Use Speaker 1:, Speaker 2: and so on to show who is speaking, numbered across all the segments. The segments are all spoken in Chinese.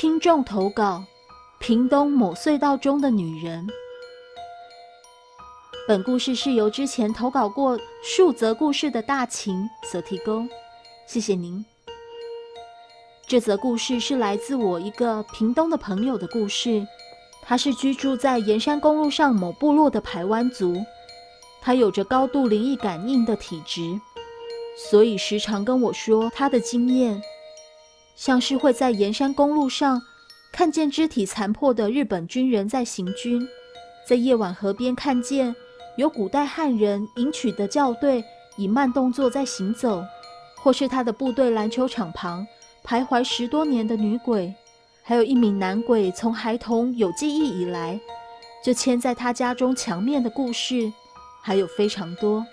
Speaker 1: 听众投稿：屏东某隧道中的女人。本故事是由之前投稿过数则故事的大秦所提供，谢谢您。这则故事是来自我一个屏东的朋友的故事。他是居住在盐山公路上某部落的排湾族，他有着高度灵异感应的体质，所以时常跟我说他的经验。像是会在盐山公路上看见肢体残破的日本军人在行军，在夜晚河边看见有古代汉人迎娶的校队以慢动作在行走，或是他的部队篮球场旁徘徊十多年的女鬼，还有一名男鬼从孩童有记忆以来就嵌在他家中墙面的故事，还有非常多。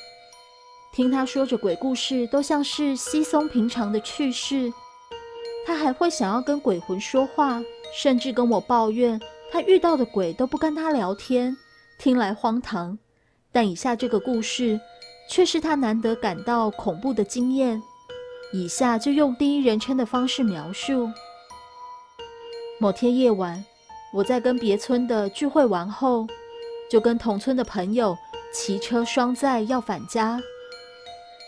Speaker 1: 听他说着鬼故事，都像是稀松平常的趣事。他还会想要跟鬼魂说话，甚至跟我抱怨他遇到的鬼都不跟他聊天，听来荒唐。但以下这个故事却是他难得感到恐怖的经验。以下就用第一人称的方式描述：某天夜晚，我在跟别村的聚会完后，就跟同村的朋友骑车双载要返家。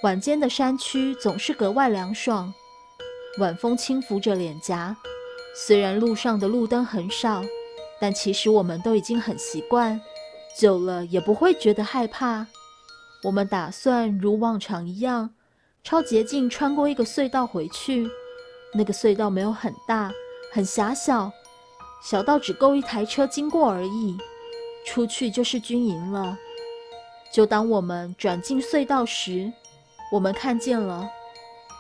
Speaker 1: 晚间的山区总是格外凉爽。晚风轻拂着脸颊，虽然路上的路灯很少，但其实我们都已经很习惯，久了也不会觉得害怕。我们打算如往常一样，抄捷径穿过一个隧道回去。那个隧道没有很大，很狭小，小到只够一台车经过而已。出去就是军营了。就当我们转进隧道时，我们看见了。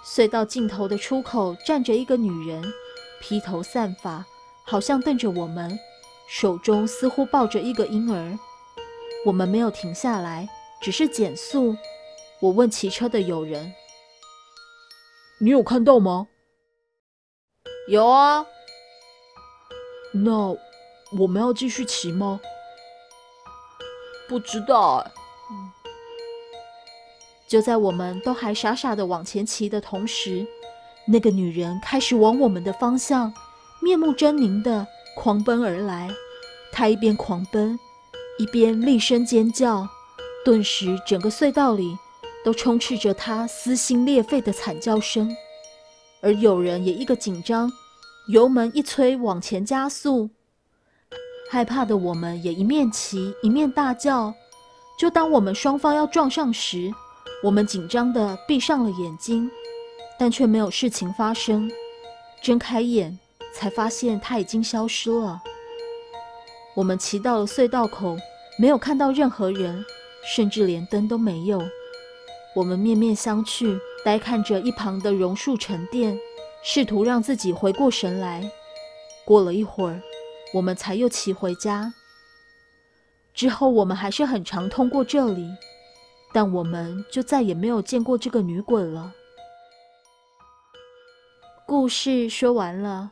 Speaker 1: 隧道尽头的出口站着一个女人，披头散发，好像瞪着我们，手中似乎抱着一个婴儿。我们没有停下来，只是减速。我问骑车的友人：“
Speaker 2: 你有看到吗？”“
Speaker 3: 有啊。”“
Speaker 2: 那我们要继续骑吗？”“
Speaker 3: 不知道。”
Speaker 1: 就在我们都还傻傻的往前骑的同时，那个女人开始往我们的方向面目狰狞的狂奔而来。她一边狂奔，一边厉声尖叫，顿时整个隧道里都充斥着她撕心裂肺的惨叫声。而有人也一个紧张，油门一催往前加速。害怕的我们也一面骑一面大叫。就当我们双方要撞上时，我们紧张地闭上了眼睛，但却没有事情发生。睁开眼，才发现他已经消失了。我们骑到了隧道口，没有看到任何人，甚至连灯都没有。我们面面相觑，呆看着一旁的榕树沉淀，试图让自己回过神来。过了一会儿，我们才又骑回家。之后，我们还是很常通过这里。但我们就再也没有见过这个女鬼了。故事说完了。